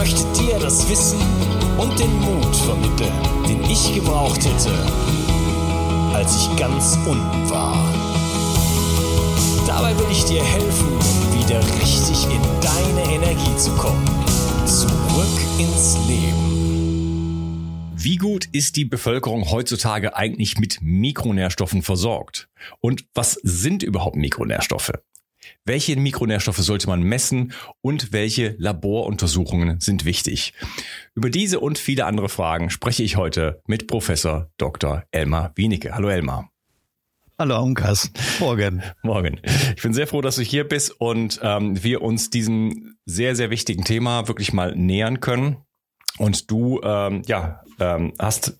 Ich möchte dir das Wissen und den Mut vermitteln, den ich gebraucht hätte, als ich ganz unten war. Dabei will ich dir helfen, wieder richtig in deine Energie zu kommen. Zurück ins Leben. Wie gut ist die Bevölkerung heutzutage eigentlich mit Mikronährstoffen versorgt? Und was sind überhaupt Mikronährstoffe? Welche Mikronährstoffe sollte man messen und welche Laboruntersuchungen sind wichtig? Über diese und viele andere Fragen spreche ich heute mit Professor Dr. Elmar Wienicke. Hallo Elmar. Hallo Unkas. Morgen. Morgen. Ich bin sehr froh, dass du hier bist und ähm, wir uns diesem sehr, sehr wichtigen Thema wirklich mal nähern können. Und du ähm, ja, ähm, hast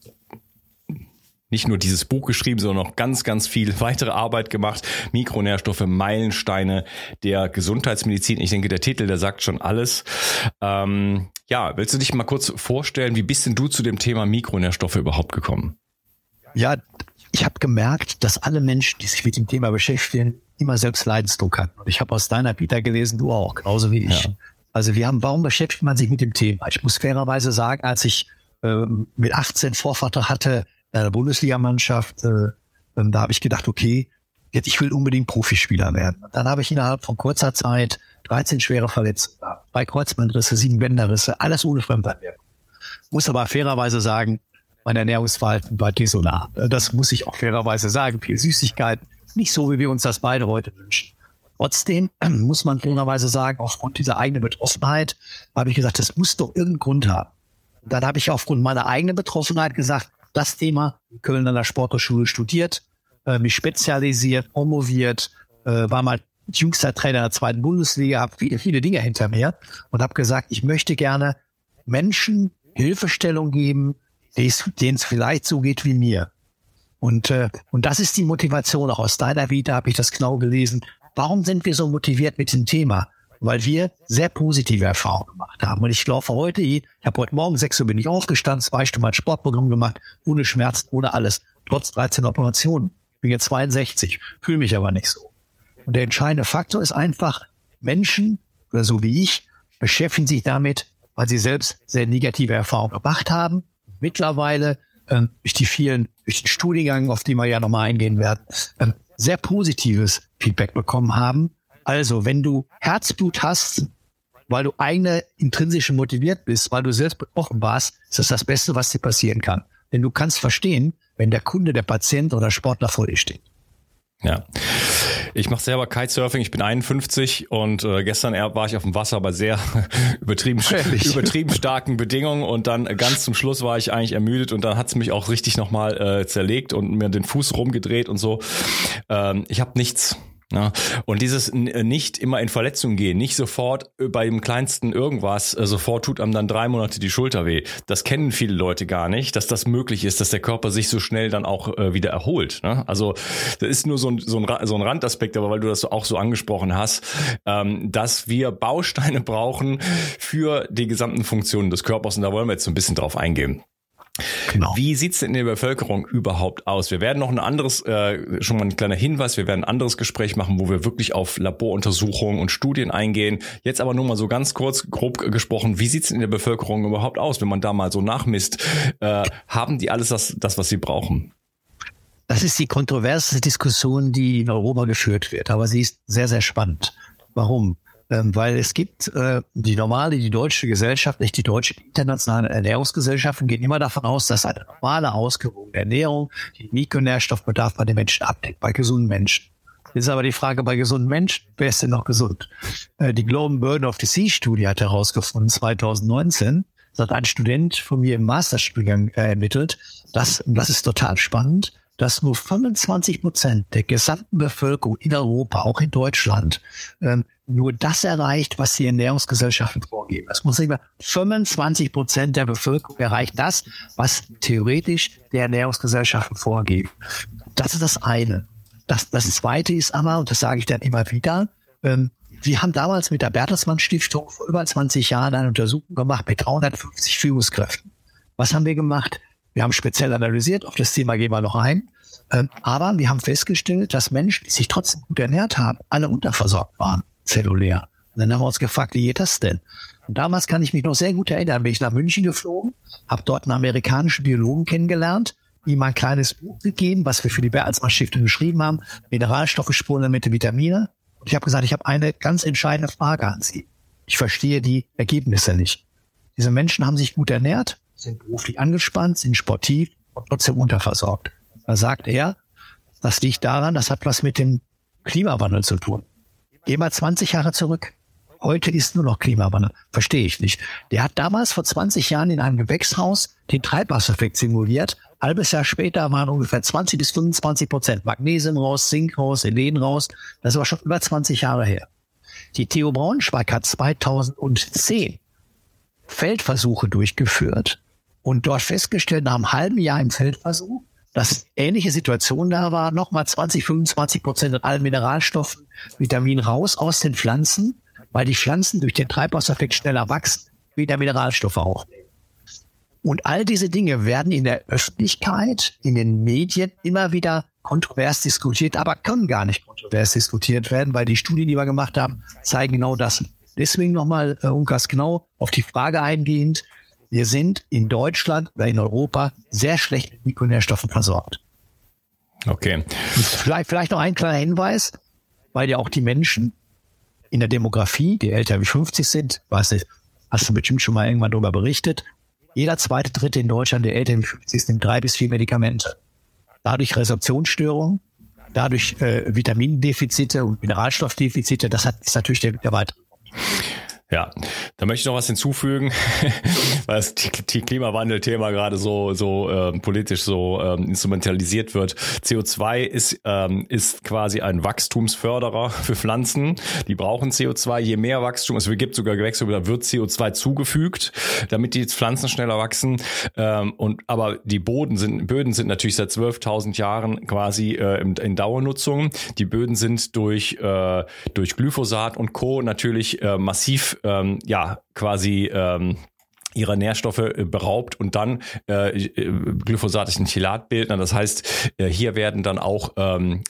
nicht nur dieses Buch geschrieben, sondern auch ganz, ganz viel weitere Arbeit gemacht. Mikronährstoffe, Meilensteine der Gesundheitsmedizin. Ich denke, der Titel, der sagt schon alles. Ähm, ja, willst du dich mal kurz vorstellen, wie bist denn du zu dem Thema Mikronährstoffe überhaupt gekommen? Ja, ich habe gemerkt, dass alle Menschen, die sich mit dem Thema beschäftigen, immer selbst Leidensdruck hatten. Und ich habe aus deiner Vita gelesen, du auch, genauso wie ich. Ja. Also wir haben, warum beschäftigt man sich mit dem Thema? Ich muss fairerweise sagen, als ich äh, mit 18 Vorvater hatte in der Bundesligamannschaft, äh, da habe ich gedacht, okay, jetzt ich will unbedingt Profispieler werden. Dann habe ich innerhalb von kurzer Zeit 13 schwere Verletzungen, drei Kreuzbandrisse, sieben Bänderrisse, alles ohne Fremdeinwirkung. Muss aber fairerweise sagen, mein Ernährungsverhalten war desolat. Das muss ich auch fairerweise sagen. Viel Süßigkeit, nicht so, wie wir uns das beide heute wünschen. Trotzdem muss man fairerweise sagen, aufgrund dieser eigenen Betroffenheit habe ich gesagt, das muss doch irgendeinen Grund haben. dann habe ich aufgrund meiner eigenen Betroffenheit gesagt, das Thema Köln an der Sporthochschule studiert, äh, mich spezialisiert, promoviert, äh, war mal jüngster Trainer der zweiten Bundesliga, habe viele, viele Dinge hinter mir und habe gesagt, ich möchte gerne Menschen Hilfestellung geben, denen es vielleicht so geht wie mir. Und, äh, und das ist die Motivation. Auch aus deiner Vita habe ich das genau gelesen. Warum sind wir so motiviert mit dem Thema? Weil wir sehr positive Erfahrungen gemacht haben. Und ich laufe heute, ich habe heute Morgen 6 Uhr bin ich aufgestanden, zwei Stunden mein Sportprogramm gemacht, ohne Schmerzen, ohne alles, trotz 13 Operationen. Ich bin jetzt 62, fühle mich aber nicht so. Und der entscheidende Faktor ist einfach, Menschen, oder so wie ich, beschäftigen sich damit, weil sie selbst sehr negative Erfahrungen gemacht haben mittlerweile ähm, durch die vielen, durch den Studiengang, auf die wir ja nochmal eingehen werden, ähm, sehr positives Feedback bekommen haben. Also, wenn du Herzblut hast, weil du eigene intrinsisch motiviert bist, weil du selbst betroffen warst, ist das das Beste, was dir passieren kann. Denn du kannst verstehen, wenn der Kunde, der Patient oder Sportler vor dir steht. Ja. Ich mache selber Kitesurfing, ich bin 51 und äh, gestern war ich auf dem Wasser bei sehr übertrieben, übertrieben starken Bedingungen und dann ganz zum Schluss war ich eigentlich ermüdet und dann hat's mich auch richtig nochmal äh, zerlegt und mir den Fuß rumgedreht und so. Ähm, ich habe nichts ja, und dieses äh, nicht immer in Verletzungen gehen, nicht sofort äh, bei dem kleinsten irgendwas, äh, sofort tut einem dann drei Monate die Schulter weh. Das kennen viele Leute gar nicht, dass das möglich ist, dass der Körper sich so schnell dann auch wieder erholt. Ne? Also das ist nur so ein, so, ein, so ein Randaspekt, aber weil du das auch so angesprochen hast, ähm, dass wir Bausteine brauchen für die gesamten Funktionen des Körpers und da wollen wir jetzt so ein bisschen drauf eingehen. Genau. Wie sieht's denn in der Bevölkerung überhaupt aus? Wir werden noch ein anderes, äh, schon mal ein kleiner Hinweis, wir werden ein anderes Gespräch machen, wo wir wirklich auf Laboruntersuchungen und Studien eingehen. Jetzt aber nur mal so ganz kurz, grob gesprochen, wie sieht's in der Bevölkerung überhaupt aus, wenn man da mal so nachmisst? Äh, haben die alles das, das, was sie brauchen? Das ist die kontroverse Diskussion, die in Europa geführt wird, aber sie ist sehr, sehr spannend. Warum? Ähm, weil es gibt äh, die normale, die deutsche Gesellschaft, nicht die deutsche internationale Ernährungsgesellschaften, gehen immer davon aus, dass eine normale ausgewogene Ernährung den Mikronährstoffbedarf bei den Menschen abdeckt, bei gesunden Menschen. Ist aber die Frage bei gesunden Menschen, wer ist denn noch gesund? Äh, die Global Burden of Disease Studie hat herausgefunden, 2019, das hat ein Student von mir im Masterstudiengang äh, ermittelt, und das ist total spannend, dass nur 25 Prozent der gesamten Bevölkerung in Europa, auch in Deutschland, ähm, nur das erreicht, was die Ernährungsgesellschaften vorgeben. Das muss ich mal, 25 Prozent der Bevölkerung erreicht das, was theoretisch die Ernährungsgesellschaften vorgeben. Das ist das eine. Das, das zweite ist aber, und das sage ich dann immer wieder, ähm, wir haben damals mit der Bertelsmann Stiftung vor über 20 Jahren eine Untersuchung gemacht mit 350 Führungskräften. Was haben wir gemacht? Wir haben speziell analysiert, auf das Thema gehen wir noch ein. Ähm, aber wir haben festgestellt, dass Menschen, die sich trotzdem gut ernährt haben, alle unterversorgt waren, zellulär. Und dann haben wir uns gefragt, wie geht das denn? Und damals kann ich mich noch sehr gut erinnern, bin ich nach München geflogen, habe dort einen amerikanischen Biologen kennengelernt, ihm ein kleines Buch gegeben, was wir für die Bertelsmann Stiftung geschrieben haben, Mineralstoffe, Spurenelemente, Vitamine. Und ich habe gesagt, ich habe eine ganz entscheidende Frage an Sie. Ich verstehe die Ergebnisse nicht. Diese Menschen haben sich gut ernährt, sind beruflich angespannt, sind sportiv und trotzdem unterversorgt. Da sagt er, das liegt daran, das hat was mit dem Klimawandel zu tun. Geh mal 20 Jahre zurück. Heute ist nur noch Klimawandel. Verstehe ich nicht. Der hat damals vor 20 Jahren in einem Gewächshaus den Treibhauseffekt simuliert. Halbes Jahr später waren ungefähr 20 bis 25 Prozent Magnesium raus, Zink raus, Selen raus. Das war schon über 20 Jahre her. Die Theo Braunschweig hat 2010 Feldversuche durchgeführt und dort festgestellt, nach einem halben Jahr im Feldversuch, dass ähnliche Situation da war, nochmal 20, 25 Prozent an allen Mineralstoffen, Vitamin raus aus den Pflanzen, weil die Pflanzen durch den Treibhauseffekt schneller wachsen, wie der Mineralstoffe auch. Und all diese Dinge werden in der Öffentlichkeit, in den Medien immer wieder kontrovers diskutiert, aber können gar nicht kontrovers diskutiert werden, weil die Studien, die wir gemacht haben, zeigen genau das. Deswegen nochmal, äh, Unkas, genau auf die Frage eingehend, wir sind in Deutschland oder in Europa sehr schlecht mit Mikronährstoffen versorgt. Okay. Vielleicht, vielleicht noch ein kleiner Hinweis, weil ja auch die Menschen in der Demografie, die älter wie 50 sind, weiß nicht, hast du bestimmt schon mal irgendwann darüber berichtet, jeder zweite, dritte in Deutschland, der älter wie 50 ist, nimmt drei bis vier Medikamente. Dadurch Resorptionsstörungen, dadurch äh, Vitamindefizite und Mineralstoffdefizite, das hat ist natürlich der, der weitere. Ja, da möchte ich noch was hinzufügen, weil das Klimawandel-Thema gerade so so ähm, politisch so ähm, instrumentalisiert wird. CO2 ist ähm, ist quasi ein Wachstumsförderer für Pflanzen. Die brauchen CO2. Je mehr Wachstum, es gibt sogar Gewächse, da wird CO2 zugefügt, damit die Pflanzen schneller wachsen. Ähm, und aber die Boden sind Böden sind natürlich seit 12.000 Jahren quasi äh, in, in Dauernutzung. Die Böden sind durch äh, durch Glyphosat und Co natürlich äh, massiv ähm, ja quasi ähm, ihrer Nährstoffe äh, beraubt und dann äh, äh, Glyphosat Chelatbildner. Das heißt, äh, hier werden dann auch ähm,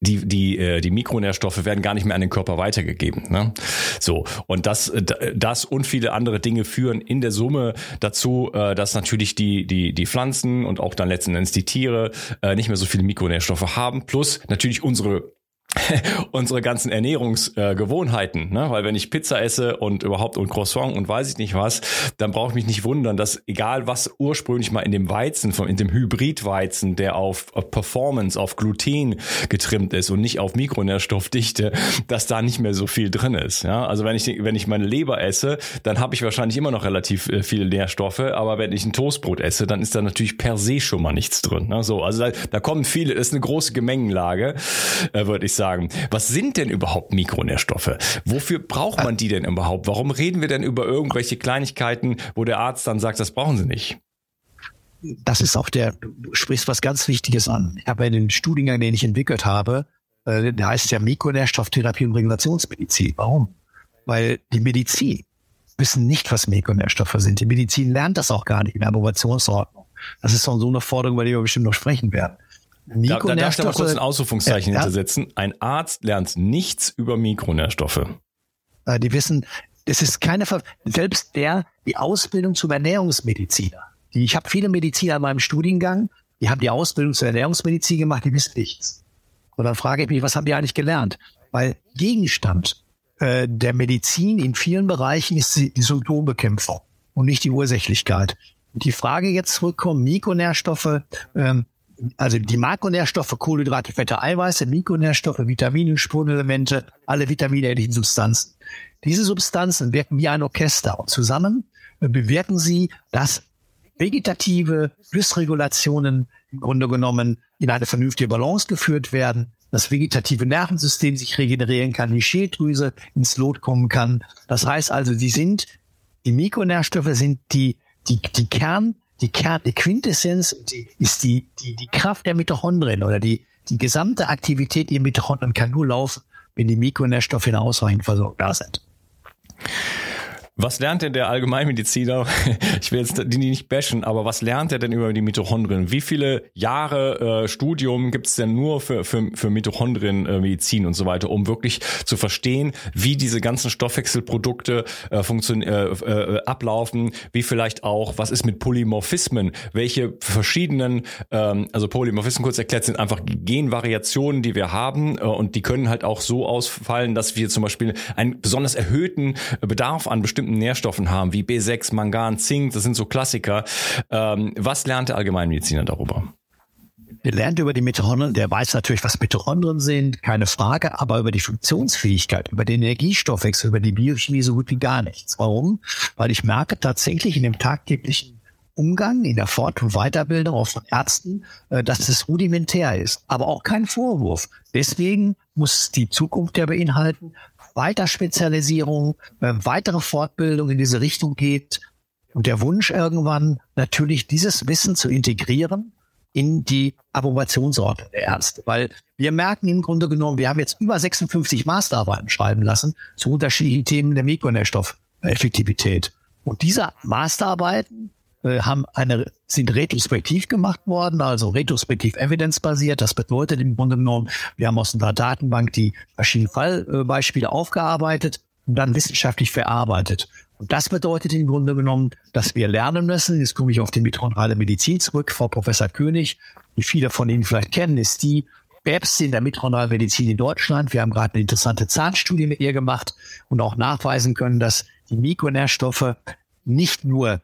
die, die, äh, die Mikronährstoffe werden gar nicht mehr an den Körper weitergegeben. Ne? So, und das, das und viele andere Dinge führen in der Summe dazu, äh, dass natürlich die, die, die Pflanzen und auch dann letzten Endes die Tiere äh, nicht mehr so viele Mikronährstoffe haben, plus natürlich unsere unsere ganzen Ernährungsgewohnheiten, äh, ne? weil wenn ich Pizza esse und überhaupt und Croissant und weiß ich nicht was, dann brauche ich mich nicht wundern, dass egal was ursprünglich mal in dem Weizen, in dem Hybridweizen, der auf, auf Performance, auf Gluten getrimmt ist und nicht auf Mikronährstoffdichte, dass da nicht mehr so viel drin ist. Ja? Also wenn ich wenn ich meine Leber esse, dann habe ich wahrscheinlich immer noch relativ äh, viele Nährstoffe, aber wenn ich ein Toastbrot esse, dann ist da natürlich per se schon mal nichts drin. Ne? So, also da, da kommen viele, das ist eine große Gemengenlage, äh, würde ich sagen. Was sind denn überhaupt Mikronährstoffe? Wofür braucht man die denn überhaupt? Warum reden wir denn über irgendwelche Kleinigkeiten, wo der Arzt dann sagt, das brauchen sie nicht? Das ist auch der, du sprichst was ganz Wichtiges an. Ich habe den Studiengang, den ich entwickelt habe, äh, der heißt ja Mikronährstofftherapie und Regulationsmedizin. Warum? Weil die Medizin wissen nicht, was Mikronährstoffe sind. Die Medizin lernt das auch gar nicht in der Approbationsordnung. Das ist so eine Forderung, über die wir bestimmt noch sprechen werden. Da, da darf ich mal kurz ein Ausrufungszeichen ja, hintersetzen. Ein Arzt lernt nichts über Mikronährstoffe. Äh, die wissen, es ist keine, Ver selbst der, die Ausbildung zum Ernährungsmediziner. Ich habe viele Mediziner in meinem Studiengang, die haben die Ausbildung zur Ernährungsmedizin gemacht, die wissen nichts. Und dann frage ich mich, was haben die eigentlich gelernt? Weil Gegenstand äh, der Medizin in vielen Bereichen ist die, die Symptombekämpfung und nicht die Ursächlichkeit. Und die Frage jetzt zurückkommen, Mikronährstoffe, ähm, also die Makronährstoffe, Kohlenhydrate, Fette, Eiweiße, Mikronährstoffe, Vitamine, Spurenelemente, alle vitaminähnlichen Substanzen. Diese Substanzen wirken wie ein Orchester und zusammen bewirken sie, dass vegetative Dysregulationen im Grunde genommen in eine vernünftige Balance geführt werden, das vegetative Nervensystem sich regenerieren kann, die Schilddrüse ins Lot kommen kann. Das heißt also, die sind, die Mikronährstoffe sind die, die, die Kern, die Kern, die Quintessenz die, ist die, die, die Kraft der Mitochondrien oder die, die gesamte Aktivität der Mitochondrien kann nur laufen, wenn die Mikronährstoffe in ausreichend versorgt da sind. Was lernt denn der Allgemeinmediziner? Ich will jetzt die nicht bashen, aber was lernt er denn über die Mitochondrien? Wie viele Jahre äh, Studium gibt es denn nur für, für, für Mitochondrienmedizin äh, und so weiter, um wirklich zu verstehen, wie diese ganzen Stoffwechselprodukte äh, funktionieren, äh, äh, ablaufen, wie vielleicht auch, was ist mit Polymorphismen? Welche verschiedenen, ähm, also Polymorphismen kurz erklärt, sind einfach Genvariationen, die wir haben äh, und die können halt auch so ausfallen, dass wir zum Beispiel einen besonders erhöhten Bedarf an bestimmten bestimmten Nährstoffen haben, wie B6, Mangan, Zink, das sind so Klassiker. Ähm, was lernt der Allgemeinmediziner darüber? Der lernt über die Mitochondrien, der weiß natürlich, was Mitochondrien sind, keine Frage, aber über die Funktionsfähigkeit, über den Energiestoffwechsel, über die Biochemie so gut wie gar nichts. Warum? Weil ich merke tatsächlich in dem tagtäglichen Umgang, in der Fort- und Weiterbildung auch von Ärzten, äh, dass es rudimentär ist, aber auch kein Vorwurf. Deswegen muss die Zukunft ja beinhalten, Weiterspezialisierung, äh, weitere Fortbildung in diese Richtung geht und der Wunsch irgendwann natürlich dieses Wissen zu integrieren in die Approbationsordnung der Ärzte. Weil wir merken im Grunde genommen, wir haben jetzt über 56 Masterarbeiten schreiben lassen zu unterschiedlichen Themen der Mikronährstoffeffektivität. Und diese Masterarbeiten haben eine, sind retrospektiv gemacht worden, also retrospektiv evidenzbasiert. Das bedeutet im Grunde genommen, wir haben aus einer Datenbank die verschiedenen Fallbeispiele aufgearbeitet und dann wissenschaftlich verarbeitet. Und das bedeutet im Grunde genommen, dass wir lernen müssen. Jetzt komme ich auf die mitochondriale Medizin zurück. Frau Professor König, die viele von Ihnen vielleicht kennen, ist die Päpstin in der mitochondrialen Medizin in Deutschland. Wir haben gerade eine interessante Zahnstudie mit ihr gemacht und auch nachweisen können, dass die Mikronährstoffe nicht nur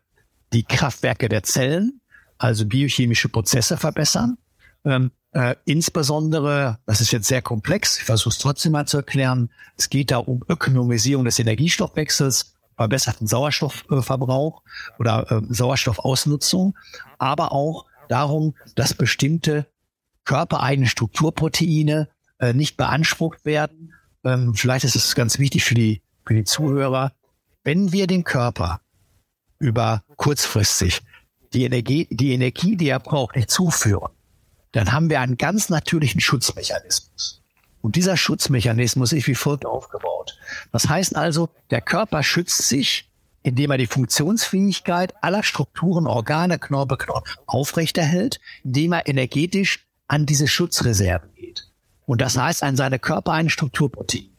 die Kraftwerke der Zellen, also biochemische Prozesse verbessern. Ähm, äh, insbesondere, das ist jetzt sehr komplex, ich versuche es trotzdem mal zu erklären, es geht da um Ökonomisierung des Energiestoffwechsels, verbesserten Sauerstoffverbrauch oder äh, Sauerstoffausnutzung, aber auch darum, dass bestimmte körpereigene Strukturproteine äh, nicht beansprucht werden. Ähm, vielleicht ist es ganz wichtig für die, für die Zuhörer. Wenn wir den Körper über kurzfristig die Energie, die Energie, die er braucht, nicht zuführen, dann haben wir einen ganz natürlichen Schutzmechanismus. Und dieser Schutzmechanismus ist wie folgt aufgebaut. Das heißt also, der Körper schützt sich, indem er die Funktionsfähigkeit aller Strukturen, Organe, Knorpel, Knochen aufrechterhält, indem er energetisch an diese Schutzreserven geht. Und das heißt an seine körpereigenen Strukturproteine.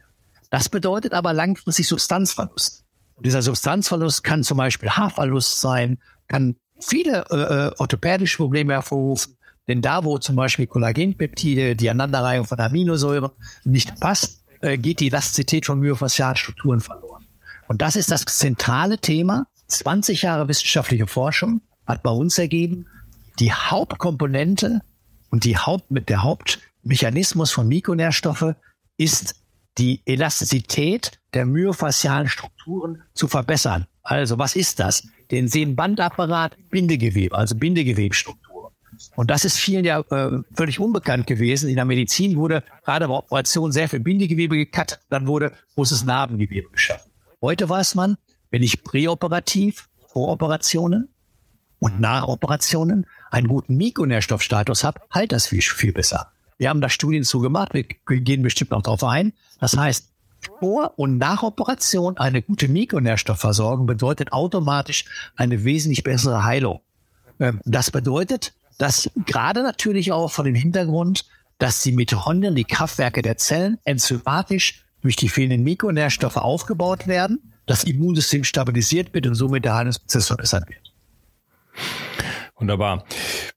Das bedeutet aber langfristig Substanzverlust. Und dieser Substanzverlust kann zum Beispiel Haarverlust sein, kann viele äh, äh, orthopädische Probleme hervorrufen, Denn da, wo zum Beispiel Kollagenpeptide, die Aneinanderreihung von Aminosäuren nicht passt, äh, geht die Elastizität von myofaszialen Strukturen verloren. Und das ist das zentrale Thema. 20 Jahre wissenschaftliche Forschung hat bei uns ergeben, die Hauptkomponente und die Haupt, mit der Hauptmechanismus von Mikronährstoffe ist die Elastizität der myofaszialen Strukturen zu verbessern. Also was ist das? Den Sehnenbandapparat, Bindegewebe, also Bindegewebstruktur. Und das ist vielen ja äh, völlig unbekannt gewesen. In der Medizin wurde gerade bei Operationen sehr viel Bindegewebe gekattet, dann wurde großes Narbengewebe geschaffen. Heute weiß man, wenn ich präoperativ, Voroperationen und Nachoperationen einen guten Mikronährstoffstatus habe, halt das viel, viel besser. Wir haben da Studien zu gemacht, wir gehen bestimmt noch darauf ein. Das heißt, vor und nach Operation eine gute Mikronährstoffversorgung bedeutet automatisch eine wesentlich bessere Heilung. Ähm, das bedeutet, dass gerade natürlich auch von dem Hintergrund, dass die Mitochondrien, die Kraftwerke der Zellen, enzymatisch durch die fehlenden Mikronährstoffe aufgebaut werden, das Immunsystem stabilisiert wird und somit der Heilungsprozess verbessert wird. Wunderbar.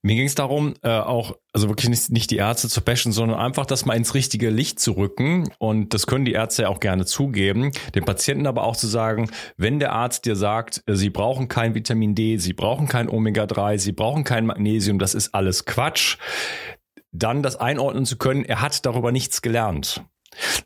Mir ging es darum, äh, auch, also wirklich nicht, nicht die Ärzte zu bashen, sondern einfach das mal ins richtige Licht zu rücken. Und das können die Ärzte ja auch gerne zugeben. Den Patienten aber auch zu sagen, wenn der Arzt dir sagt, äh, sie brauchen kein Vitamin D, sie brauchen kein Omega-3, sie brauchen kein Magnesium, das ist alles Quatsch, dann das einordnen zu können, er hat darüber nichts gelernt.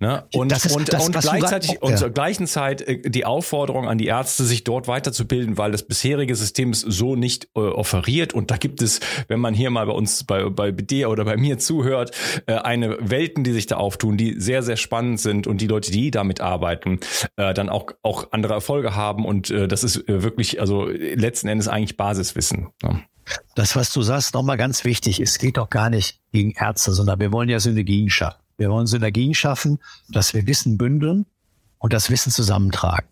Ne? Und, ist, und, das, und gleichzeitig und zur gleichen Zeit äh, die Aufforderung an die Ärzte, sich dort weiterzubilden, weil das bisherige System es so nicht äh, offeriert. Und da gibt es, wenn man hier mal bei uns, bei, bei dir oder bei mir zuhört, äh, eine Welten, die sich da auftun, die sehr, sehr spannend sind und die Leute, die damit arbeiten, äh, dann auch, auch andere Erfolge haben. Und äh, das ist äh, wirklich, also letzten Endes eigentlich Basiswissen. Ne? Das, was du sagst, nochmal ganz wichtig. Es geht doch gar nicht gegen Ärzte, sondern wir wollen ja Synergien schaffen. Wir wollen Synergien schaffen, dass wir Wissen bündeln und das Wissen zusammentragen.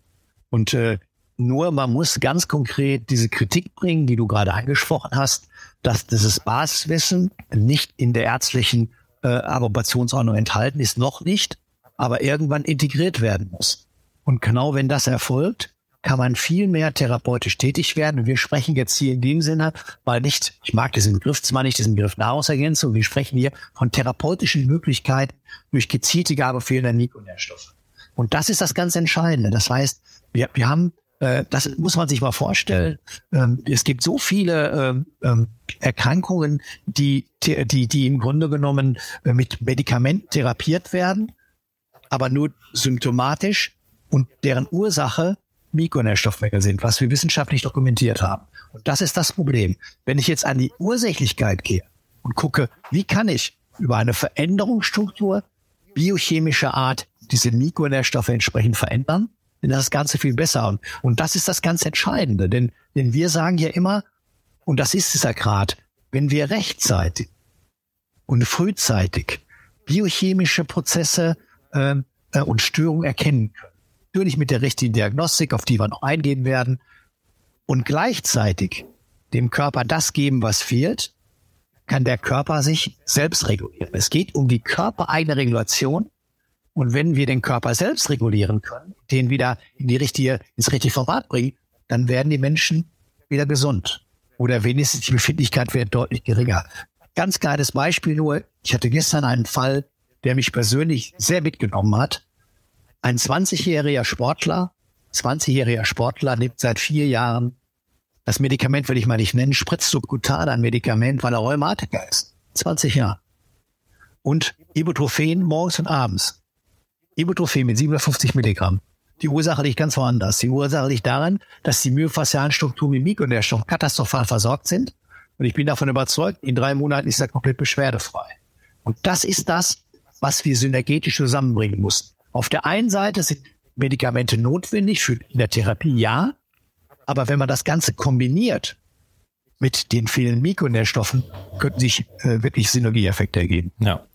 Und äh, nur man muss ganz konkret diese Kritik bringen, die du gerade angesprochen hast, dass dieses Basiswissen nicht in der ärztlichen äh, Approbationsordnung enthalten ist, noch nicht, aber irgendwann integriert werden muss. Und genau wenn das erfolgt, kann man viel mehr therapeutisch tätig werden. Wir sprechen jetzt hier in dem Sinne, weil nicht, ich mag diesen Begriff zwar nicht, diesen Begriff Nahrungsergänzung, wir sprechen hier von therapeutischen Möglichkeiten durch gezielte Gabe fehlender Mikronährstoffe. Und das ist das ganz Entscheidende. Das heißt, wir, wir haben, äh, das muss man sich mal vorstellen, ähm, es gibt so viele ähm, ähm, Erkrankungen, die, die, die im Grunde genommen äh, mit Medikamenten therapiert werden, aber nur symptomatisch und deren Ursache Mikronährstoffmängel sind, was wir wissenschaftlich dokumentiert haben. Und das ist das Problem. Wenn ich jetzt an die Ursächlichkeit gehe und gucke, wie kann ich über eine Veränderungsstruktur biochemischer Art diese Mikronährstoffe entsprechend verändern, dann ist das Ganze viel besser. Und, und das ist das ganz Entscheidende. Denn, denn wir sagen ja immer, und das ist es ja gerade, wenn wir rechtzeitig und frühzeitig biochemische Prozesse äh, und Störungen erkennen können, natürlich mit der richtigen Diagnostik, auf die wir noch eingehen werden, und gleichzeitig dem Körper das geben, was fehlt, kann der Körper sich selbst regulieren. Es geht um die körpereigene Regulation. Und wenn wir den Körper selbst regulieren können, den wieder in die richtige, ins richtige Format bringen, dann werden die Menschen wieder gesund. Oder wenigstens die Befindlichkeit wird deutlich geringer. Ganz kleines Beispiel nur. Ich hatte gestern einen Fall, der mich persönlich sehr mitgenommen hat. Ein 20-jähriger Sportler, 20-jähriger Sportler nimmt seit vier Jahren das Medikament will ich mal nicht nennen, spritzt subkutan ein Medikament, weil er Rheumatiker ist. 20 Jahre. Und Ibuprofen morgens und abends. Ibuprofen mit 750 Milligramm. Die Ursache liegt ganz woanders. Die Ursache liegt daran, dass die myofaszialen Strukturen mit Mikronährstoffen katastrophal versorgt sind. Und ich bin davon überzeugt, in drei Monaten ist er komplett beschwerdefrei. Und das ist das, was wir synergetisch zusammenbringen mussten. Auf der einen Seite sind Medikamente notwendig für in der Therapie, ja. Aber wenn man das Ganze kombiniert mit den vielen Mikronährstoffen, könnten sich äh, wirklich Synergieeffekte ergeben. Ja,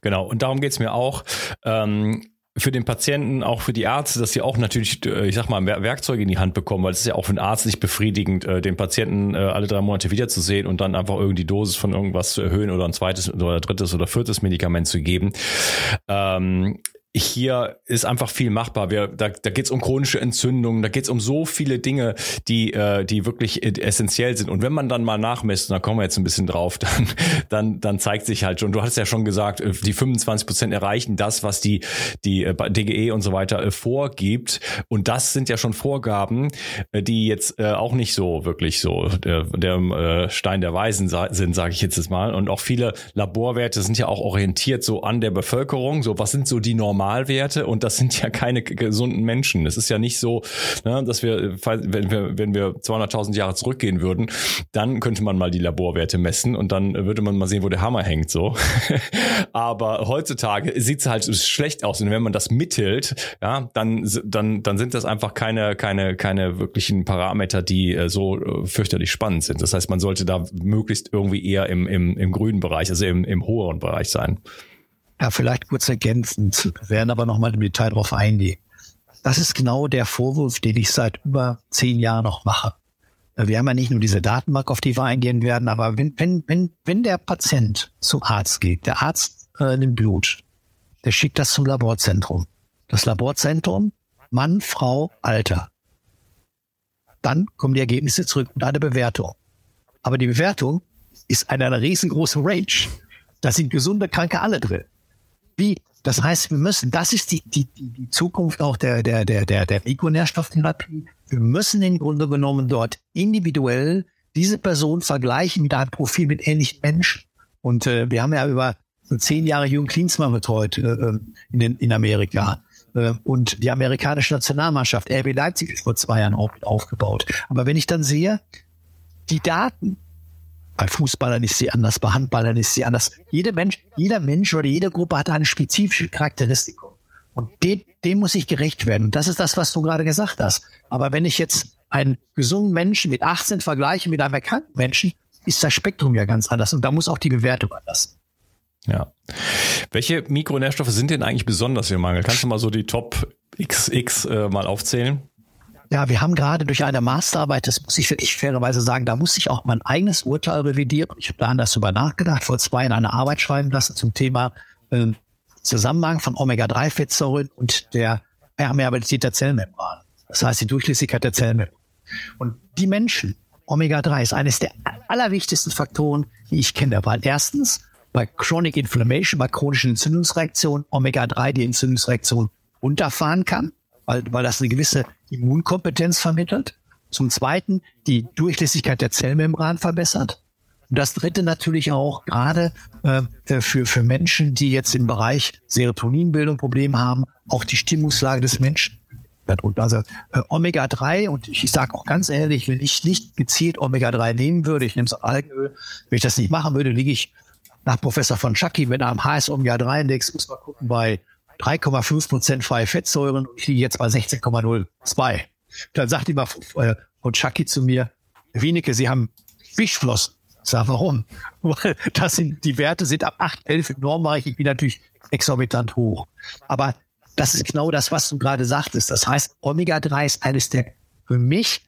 genau. Und darum geht's mir auch. Ähm für den Patienten, auch für die Ärzte, dass sie auch natürlich, äh, ich sag mal, Werkzeuge in die Hand bekommen, weil es ist ja auch für den Arzt nicht befriedigend, äh, den Patienten äh, alle drei Monate wiederzusehen und dann einfach irgendwie die Dosis von irgendwas zu erhöhen oder ein zweites oder drittes oder viertes Medikament zu geben. Ähm, hier ist einfach viel machbar. Wir, da da geht es um chronische Entzündungen, da geht es um so viele Dinge, die, äh, die wirklich essentiell sind. Und wenn man dann mal nachmisst, und da kommen wir jetzt ein bisschen drauf, dann, dann, dann zeigt sich halt schon, du hast ja schon gesagt, äh, die 25 Prozent erreichen das, was die, die äh, DGE und so weiter äh, vorgibt. Und das sind ja schon Vorgaben, die jetzt äh, auch nicht so wirklich so der, der äh, Stein der Weisen sind, sage ich jetzt mal. Und auch viele Laborwerte sind ja auch orientiert so an der Bevölkerung. So, was sind so die normalen Normalwerte und das sind ja keine gesunden Menschen. Es ist ja nicht so, ne, dass wir, wenn wir, wenn wir 200.000 Jahre zurückgehen würden, dann könnte man mal die Laborwerte messen und dann würde man mal sehen, wo der Hammer hängt, so. Aber heutzutage sieht es halt schlecht aus und wenn man das mittelt, ja, dann, dann, dann sind das einfach keine, keine, keine wirklichen Parameter, die äh, so äh, fürchterlich spannend sind. Das heißt, man sollte da möglichst irgendwie eher im, im, im grünen Bereich, also im, im höheren Bereich sein. Ja, vielleicht kurz ergänzend, werden aber nochmal im Detail darauf eingehen. Das ist genau der Vorwurf, den ich seit über zehn Jahren noch mache. Wir haben ja nicht nur diese Datenbank, auf die wir eingehen werden, aber wenn, wenn, wenn, wenn der Patient zum Arzt geht, der Arzt äh, nimmt Blut, der schickt das zum Laborzentrum. Das Laborzentrum, Mann, Frau, Alter. Dann kommen die Ergebnisse zurück und eine Bewertung. Aber die Bewertung ist eine, eine riesengroße Range. Da sind gesunde Kranke alle drin. Wie? Das heißt, wir müssen, das ist die, die, die Zukunft auch der, der, der, der, der Mikronährstofftherapie. Wir müssen im Grunde genommen dort individuell diese Person vergleichen mit einem Profil mit ähnlichen Menschen. Und äh, wir haben ja über zehn Jahre Jürgen Klinsmann betreut äh, ähm, in, den, in Amerika. Äh, und die amerikanische Nationalmannschaft, RB Leipzig, ist vor zwei Jahren auch mit aufgebaut. Aber wenn ich dann sehe, die Daten, bei Fußballern ist sie anders, bei Handballern ist sie anders. Jeder Mensch, jeder Mensch oder jede Gruppe hat eine spezifische Charakteristikum. Und dem, dem muss ich gerecht werden. Und das ist das, was du gerade gesagt hast. Aber wenn ich jetzt einen gesunden Menschen mit 18 vergleiche mit einem erkrankten Menschen, ist das Spektrum ja ganz anders. Und da muss auch die Bewertung anders. Ja. Welche Mikronährstoffe sind denn eigentlich besonders im Mangel? Kannst du mal so die Top XX äh, mal aufzählen? Ja, wir haben gerade durch eine Masterarbeit, das muss ich wirklich fairerweise sagen, da muss ich auch mein eigenes Urteil revidieren. Ich habe da anders drüber nachgedacht, vor zwei Jahren eine Arbeit schreiben lassen zum Thema äh, Zusammenhang von Omega-3-Fettsäuren und der Permeabilität der Zellmembran. Das heißt, die Durchlässigkeit der Zellmembran. Und die Menschen, Omega-3 ist eines der allerwichtigsten Faktoren, die ich kenne, weil erstens bei Chronic Inflammation, bei chronischen Entzündungsreaktionen, Omega-3 die Entzündungsreaktion runterfahren kann weil, weil das eine gewisse Immunkompetenz vermittelt. Zum Zweiten die Durchlässigkeit der Zellmembran verbessert. Und das dritte natürlich auch gerade äh, für, für Menschen, die jetzt im Bereich Serotoninbildung Probleme haben, auch die Stimmungslage des Menschen. Und also äh, Omega-3, und ich sage auch ganz ehrlich, wenn ich nicht gezielt Omega-3 nehmen würde, ich nehme es Algenöl, wenn ich das nicht machen würde, liege ich nach Professor von Chucky mit einem HS Omega-3-Index, muss man gucken, bei 3,5 Prozent freie Fettsäuren ich liege jetzt bei 16,02. Dann sagt die mal äh, von Chucky zu mir, Wieneke, Sie haben Fischflossen. Sage, warum? Weil das sind, die Werte sind ab 8, 11 im Normbereich. Ich bin natürlich exorbitant hoch. Aber das ist genau das, was du gerade sagtest. Das heißt, Omega-3 ist eines der für mich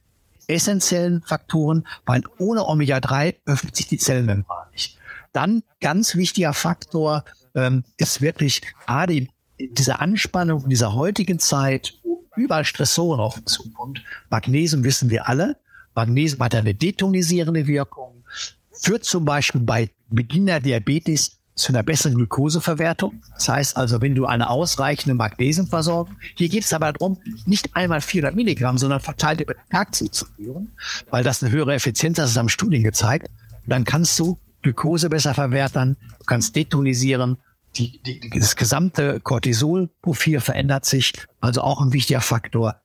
essentiellen Faktoren, weil ohne Omega-3 öffnet sich die Zellmembran nicht. Dann ganz wichtiger Faktor ähm, ist wirklich gerade im diese Anspannung in dieser heutigen Zeit, überall Stressoren auf uns zukommt, Magnesium wissen wir alle, Magnesium hat eine detonisierende Wirkung, führt zum Beispiel bei Beginn der Diabetes zu einer besseren Glukoseverwertung. Das heißt also, wenn du eine ausreichende Magnesiumversorgung, hier geht es aber darum, nicht einmal 400 Milligramm, sondern verteilt über den Tag zuzuführen, weil das eine höhere Effizienz, das ist am Studien gezeigt. Dann kannst du Glukose besser verwerten, du kannst detonisieren die, die, das gesamte Cortisolprofil verändert sich, also auch ein wichtiger Faktor.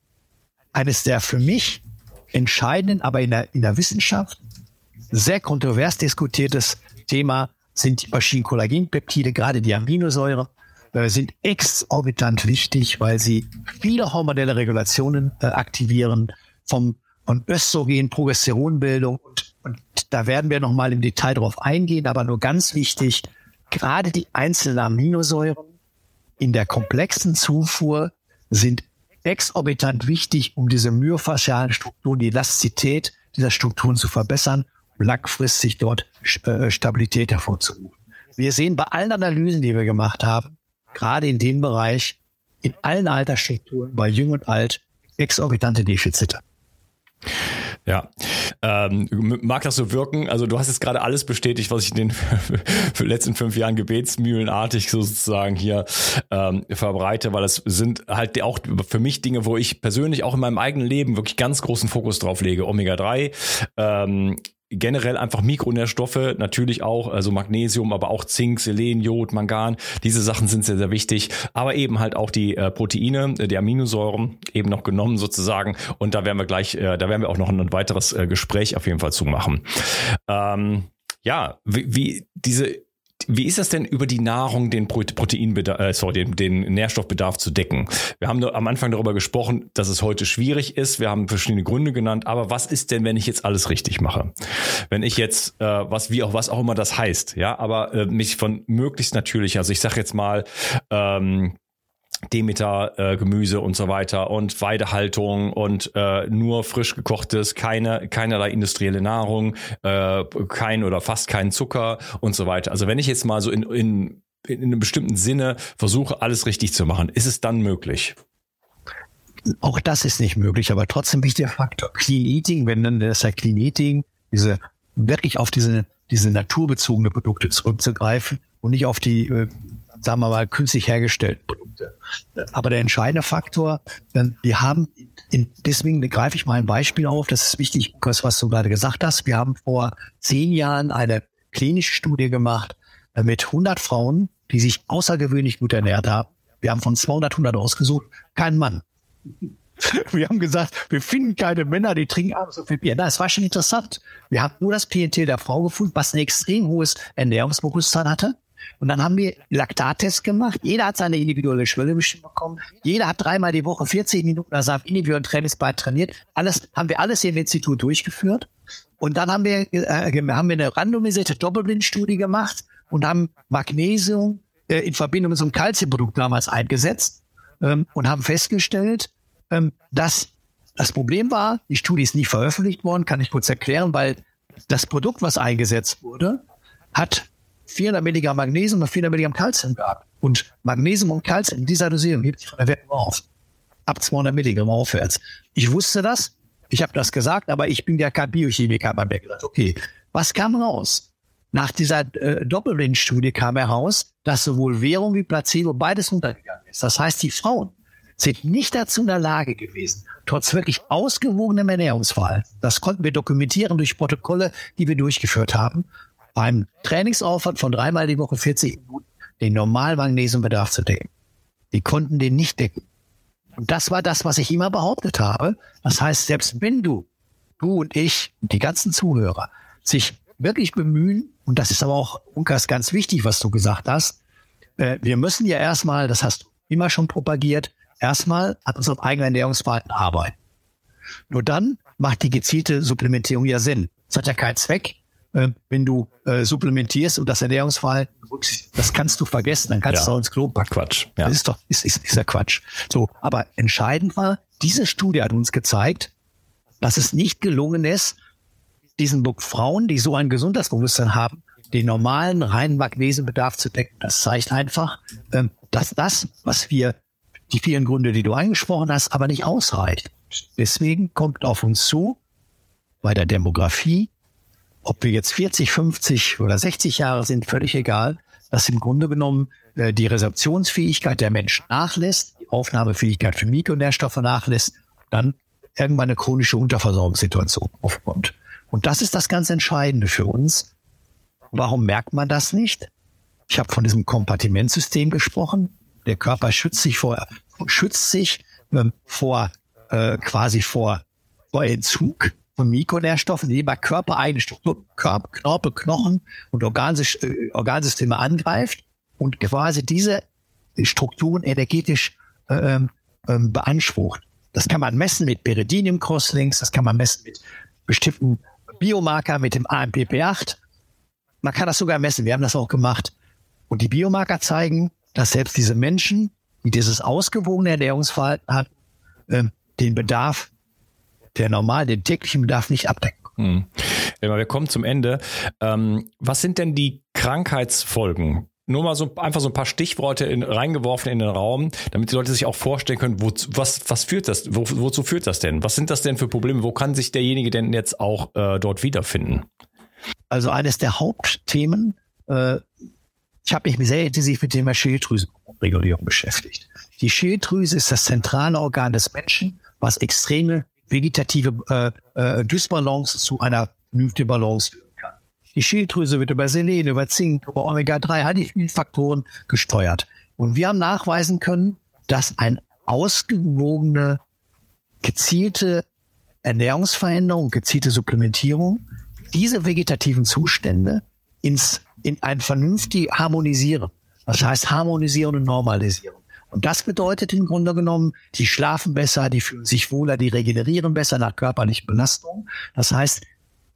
Eines der für mich entscheidenden, aber in der, in der Wissenschaft sehr kontrovers diskutiertes Thema sind die verschiedenen Kollagenpeptide, gerade die Aminosäuren, äh, sind exorbitant wichtig, weil sie viele hormonelle Regulationen äh, aktivieren, vom von Östrogen, Progesteronbildung und, und da werden wir noch mal im Detail drauf eingehen, aber nur ganz wichtig, gerade die einzelnen Aminosäuren in der komplexen Zufuhr sind exorbitant wichtig, um diese myofaszialen Strukturen, die Elastizität dieser Strukturen zu verbessern, um langfristig dort äh, Stabilität hervorzurufen. Wir sehen bei allen Analysen, die wir gemacht haben, gerade in dem Bereich in allen Altersstrukturen, bei Jung und Alt, exorbitante Defizite. Ja, ähm, mag das so wirken? Also du hast jetzt gerade alles bestätigt, was ich in den letzten fünf Jahren gebetsmühlenartig sozusagen hier ähm, verbreite, weil es sind halt auch für mich Dinge, wo ich persönlich auch in meinem eigenen Leben wirklich ganz großen Fokus drauf lege. Omega 3, ähm, generell einfach Mikronährstoffe, natürlich auch, also Magnesium, aber auch Zink, Selen, Jod, Mangan. Diese Sachen sind sehr, sehr wichtig. Aber eben halt auch die äh, Proteine, äh, die Aminosäuren eben noch genommen sozusagen. Und da werden wir gleich, äh, da werden wir auch noch ein weiteres äh, Gespräch auf jeden Fall zu machen. Ähm, ja, wie, wie diese wie ist das denn über die Nahrung den Proteinbedarf, äh, sorry, den, den Nährstoffbedarf zu decken? Wir haben am Anfang darüber gesprochen, dass es heute schwierig ist. Wir haben verschiedene Gründe genannt. Aber was ist denn, wenn ich jetzt alles richtig mache? Wenn ich jetzt, äh, was wie auch was auch immer das heißt, ja, aber äh, mich von möglichst natürlich, also ich sage jetzt mal, ähm, Demeter äh, Gemüse und so weiter und Weidehaltung und äh, nur frisch gekochtes, keine keinerlei industrielle Nahrung, äh, kein oder fast kein Zucker und so weiter. Also wenn ich jetzt mal so in, in in einem bestimmten Sinne versuche, alles richtig zu machen, ist es dann möglich? Auch das ist nicht möglich, aber trotzdem wichtiger Faktor. Clean Eating, wenn dann das ja Clean Eating, diese wirklich auf diese diese naturbezogene Produkte zurückzugreifen und nicht auf die äh, sagen wir mal, künstlich hergestellten Produkte. Aber der entscheidende Faktor, wir haben, in, deswegen greife ich mal ein Beispiel auf, das ist wichtig, was du gerade gesagt hast. Wir haben vor zehn Jahren eine klinische Studie gemacht äh, mit 100 Frauen, die sich außergewöhnlich gut ernährt haben. Wir haben von 200, 100 ausgesucht, kein Mann. Wir haben gesagt, wir finden keine Männer, die trinken abends so viel Bier. Na, es war schon interessant. Wir haben nur das Klientel der Frau gefunden, was ein extrem hohes Ernährungsbewusstsein hatte. Und dann haben wir Laktattests gemacht. Jeder hat seine individuelle Schwelle bestimmt bekommen. Jeder hat dreimal die Woche 40 Minuten also auf individuellen Trainingsbad trainiert. Alles haben wir alles hier im Institut durchgeführt. Und dann haben wir, äh, haben wir eine randomisierte Doppelblindstudie gemacht und haben Magnesium äh, in Verbindung mit so einem Kalziumprodukt damals eingesetzt ähm, und haben festgestellt, ähm, dass das Problem war, die Studie ist nicht veröffentlicht worden, kann ich kurz erklären, weil das Produkt, was eingesetzt wurde, hat 400 Milligramm Magnesium und 400 Milligramm Kalzium gehabt. Und Magnesium und Kalzium in dieser Dosierung hebt sich von der Wirkung auf. Ab 200 Milligramm aufwärts. Ich wusste das. Ich habe das gesagt, aber ich bin ja kein Biochemiker. habe mir gedacht, okay, was kam raus? Nach dieser äh, Doppelblind-Studie kam heraus, dass sowohl Währung wie Placebo beides runtergegangen ist. Das heißt, die Frauen sind nicht dazu in der Lage gewesen, trotz wirklich ausgewogenem Ernährungsverhalten, das konnten wir dokumentieren durch Protokolle, die wir durchgeführt haben, beim Trainingsaufwand von dreimal die Woche 40 Minuten den normalen Magnesiumbedarf zu decken. Die konnten den nicht decken. Und das war das, was ich immer behauptet habe. Das heißt, selbst wenn du, du und ich, die ganzen Zuhörer, sich wirklich bemühen, und das ist aber auch, Unkas, ganz wichtig, was du gesagt hast, äh, wir müssen ja erstmal, das hast du immer schon propagiert, erstmal an unserem eigenen Ernährungsverhalten arbeiten. Nur dann macht die gezielte Supplementierung ja Sinn. Es hat ja keinen Zweck, äh, wenn du äh, supplementierst und das Ernährungsverhalten, das kannst du vergessen, dann kannst ja. du auch ins Klo packen. Quatsch. Ja. Das ist doch, ist, ist, ist ja Quatsch. So, aber entscheidend war, diese Studie hat uns gezeigt, dass es nicht gelungen ist, diesen Frauen, die so ein Gesundheitsbewusstsein haben, den normalen reinen Magnesiumbedarf zu decken. Das zeigt einfach, ähm, dass das, was wir, die vielen Gründe, die du angesprochen hast, aber nicht ausreicht. Deswegen kommt auf uns zu, bei der Demografie, ob wir jetzt 40, 50 oder 60 Jahre sind, völlig egal, dass im Grunde genommen äh, die Resorptionsfähigkeit der Menschen nachlässt, die Aufnahmefähigkeit für Mikronährstoffe nachlässt, dann irgendwann eine chronische Unterversorgungssituation aufkommt. Und das ist das ganz Entscheidende für uns. Warum merkt man das nicht? Ich habe von diesem Kompartimentsystem gesprochen. Der Körper schützt sich vor, schützt sich ähm, vor äh, quasi vor, vor Entzug von Mikronährstoffen, die bei körpereigene Strukturen, Körper, Knorpel, Knochen und äh, Organsysteme angreift und quasi diese Strukturen energetisch äh, ähm, beansprucht. Das kann man messen mit Peridinium-Crosslinks, das kann man messen mit bestimmten Biomarker, mit dem AMPP8. Man kann das sogar messen, wir haben das auch gemacht. Und die Biomarker zeigen, dass selbst diese Menschen, die dieses ausgewogene Ernährungsverhalten haben, äh, den Bedarf der normal den täglichen Bedarf nicht abdecken. Hm. Wir kommen zum Ende. Ähm, was sind denn die Krankheitsfolgen nur mal so einfach so ein paar Stichworte in, reingeworfen in den Raum, damit die Leute sich auch vorstellen können, wo, was, was führt das, wo, wozu führt das denn? Was sind das denn für Probleme? Wo kann sich derjenige denn jetzt auch äh, dort wiederfinden? Also eines der Hauptthemen, äh, ich habe mich sehr intensiv mit dem Thema Schilddrüsenregulierung beschäftigt. Die Schilddrüse ist das zentrale Organ des Menschen, was extreme vegetative äh, äh, Dysbalance zu einer vernünftigen Balance führen kann. Die Schilddrüse wird über Selen, über Zink, über Omega-3-Faktoren gesteuert. Und wir haben nachweisen können, dass ein ausgewogene, gezielte Ernährungsveränderung, gezielte Supplementierung diese vegetativen Zustände ins, in ein vernünftig harmonisieren. Das heißt harmonisieren und normalisieren. Und das bedeutet im Grunde genommen, die schlafen besser, die fühlen sich wohler, die regenerieren besser nach körperlichen Belastungen. Das heißt,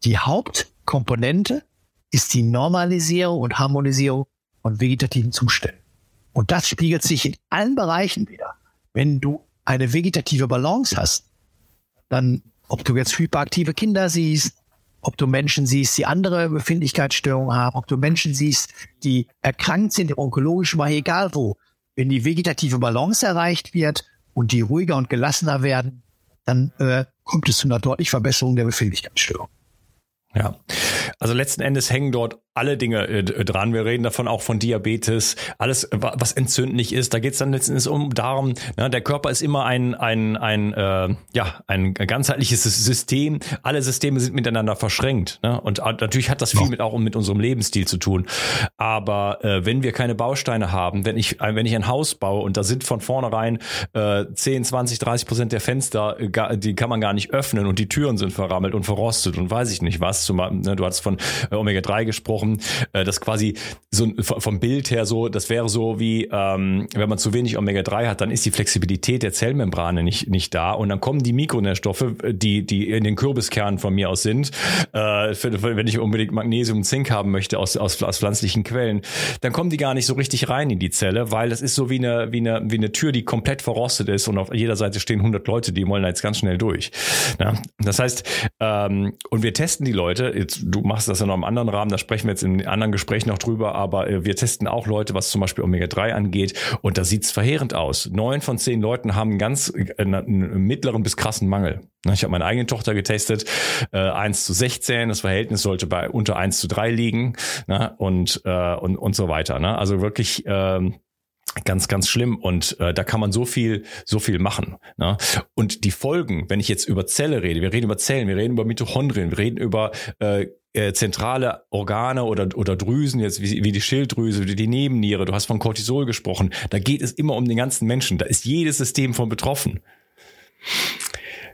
die Hauptkomponente ist die Normalisierung und Harmonisierung von vegetativen Zuständen. Und das spiegelt sich in allen Bereichen wieder. Wenn du eine vegetative Balance hast, dann, ob du jetzt hyperaktive Kinder siehst, ob du Menschen siehst, die andere Befindlichkeitsstörungen haben, ob du Menschen siehst, die erkrankt sind, onkologisch mal egal wo. Wenn die vegetative Balance erreicht wird und die ruhiger und gelassener werden, dann äh, kommt es zu einer deutlichen Verbesserung der Befindlichkeitsstörung. Ja, also letzten Endes hängen dort alle Dinge äh, dran. Wir reden davon auch von Diabetes, alles, was entzündlich ist. Da geht es dann letztendlich um darum, ne, der Körper ist immer ein, ein, ein, äh, ja, ein ganzheitliches System. Alle Systeme sind miteinander verschränkt. Ne? Und natürlich hat das viel mit auch mit unserem Lebensstil zu tun. Aber äh, wenn wir keine Bausteine haben, wenn ich, wenn ich ein Haus baue und da sind von vornherein äh, 10, 20, 30 Prozent der Fenster, äh, die kann man gar nicht öffnen und die Türen sind verrammelt und verrostet und weiß ich nicht was. Zumal, ne, du hast von äh, Omega-3 gesprochen gesprochen, äh, das quasi so vom Bild her so, das wäre so wie, ähm, wenn man zu wenig Omega-3 hat, dann ist die Flexibilität der Zellmembrane nicht, nicht da und dann kommen die Mikronährstoffe, die, die in den Kürbiskernen von mir aus sind, äh, wenn ich unbedingt Magnesium und Zink haben möchte aus, aus, aus pflanzlichen Quellen, dann kommen die gar nicht so richtig rein in die Zelle, weil das ist so wie eine, wie eine, wie eine Tür, die komplett verrostet ist und auf jeder Seite stehen 100 Leute, die wollen da jetzt ganz schnell durch. Ja? Das heißt, ähm, und wir testen die Leute, jetzt, du machst das ja noch im anderen Rahmen, da sprechen wir jetzt in anderen Gesprächen noch drüber, aber äh, wir testen auch Leute, was zum Beispiel Omega-3 angeht und da sieht's verheerend aus. Neun von zehn Leuten haben einen ganz äh, einen mittleren bis krassen Mangel. Ich habe meine eigene Tochter getestet, äh, 1 zu 16, das Verhältnis sollte bei unter 1 zu 3 liegen ne? und, äh, und, und so weiter. Ne? Also wirklich ähm, ganz ganz schlimm und äh, da kann man so viel so viel machen ne? und die Folgen wenn ich jetzt über Zelle rede wir reden über Zellen wir reden über Mitochondrien wir reden über äh, äh, zentrale Organe oder, oder Drüsen, jetzt wie, wie die Schilddrüse, wie die Nebenniere, du hast von Cortisol gesprochen, da geht es immer um den ganzen Menschen, da ist jedes System von betroffen.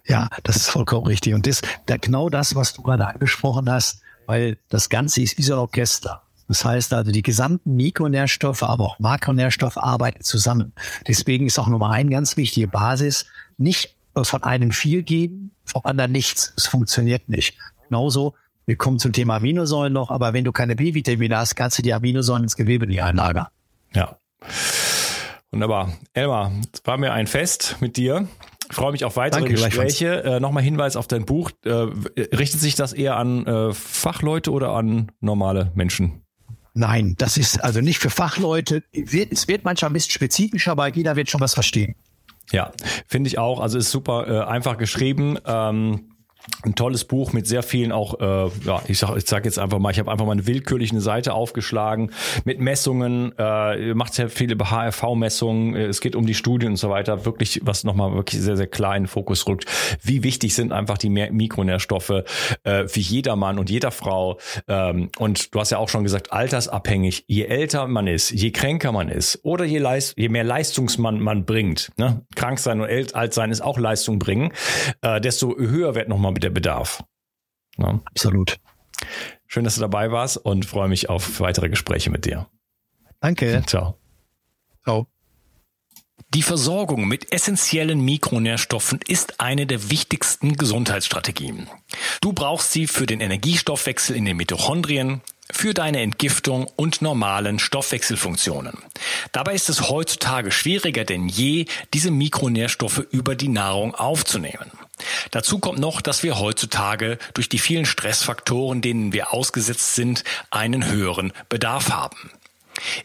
Ja, das ist vollkommen richtig. Und das, da, genau das, was du gerade angesprochen hast, weil das Ganze ist wie so ein Orchester. Das heißt also, die gesamten Mikronährstoffe, aber auch Makronährstoffe arbeiten zusammen. Deswegen ist auch Nummer ein ganz wichtige Basis, nicht von einem viel geben, vom anderen nichts. Es funktioniert nicht. Genauso wir kommen zum Thema Aminosäuren noch, aber wenn du keine B-Vitamine hast, kannst du die Aminosäuren ins Gewebe nicht einlagern. Ja. Wunderbar. Elmar, es war mir ein Fest mit dir. Ich freue mich auf weitere Danke, Gespräche. Äh, Nochmal Hinweis auf dein Buch. Äh, richtet sich das eher an äh, Fachleute oder an normale Menschen? Nein, das ist also nicht für Fachleute. Es wird manchmal ein bisschen spezifischer, aber jeder wird schon was verstehen. Ja, finde ich auch. Also ist super äh, einfach geschrieben. Ähm, ein tolles Buch mit sehr vielen auch, äh, ja, ich sag, ich sag jetzt einfach mal, ich habe einfach mal eine willkürliche Seite aufgeschlagen mit Messungen, äh, macht sehr viele HRV-Messungen, es geht um die Studien und so weiter, wirklich, was nochmal wirklich sehr, sehr klar in den Fokus rückt. Wie wichtig sind einfach die Mikronährstoffe äh, für jedermann und jeder Frau. Ähm, und du hast ja auch schon gesagt, altersabhängig, je älter man ist, je kränker man ist oder je, leist, je mehr Leistungsmann man bringt, ne? krank sein und alt sein ist auch Leistung bringen, äh, desto höher wird nochmal der Bedarf. Ja. Absolut. Schön, dass du dabei warst und freue mich auf weitere Gespräche mit dir. Danke. Ciao. Ciao. Die Versorgung mit essentiellen Mikronährstoffen ist eine der wichtigsten Gesundheitsstrategien. Du brauchst sie für den Energiestoffwechsel in den Mitochondrien, für deine Entgiftung und normalen Stoffwechselfunktionen. Dabei ist es heutzutage schwieriger denn je, diese Mikronährstoffe über die Nahrung aufzunehmen. Dazu kommt noch, dass wir heutzutage durch die vielen Stressfaktoren, denen wir ausgesetzt sind, einen höheren Bedarf haben.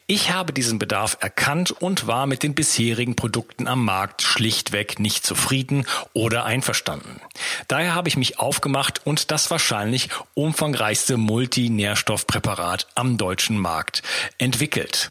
Ich habe diesen Bedarf erkannt und war mit den bisherigen Produkten am Markt schlichtweg nicht zufrieden oder einverstanden. Daher habe ich mich aufgemacht und das wahrscheinlich umfangreichste Multinährstoffpräparat am deutschen Markt entwickelt.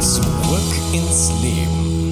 Zurück ins Leben.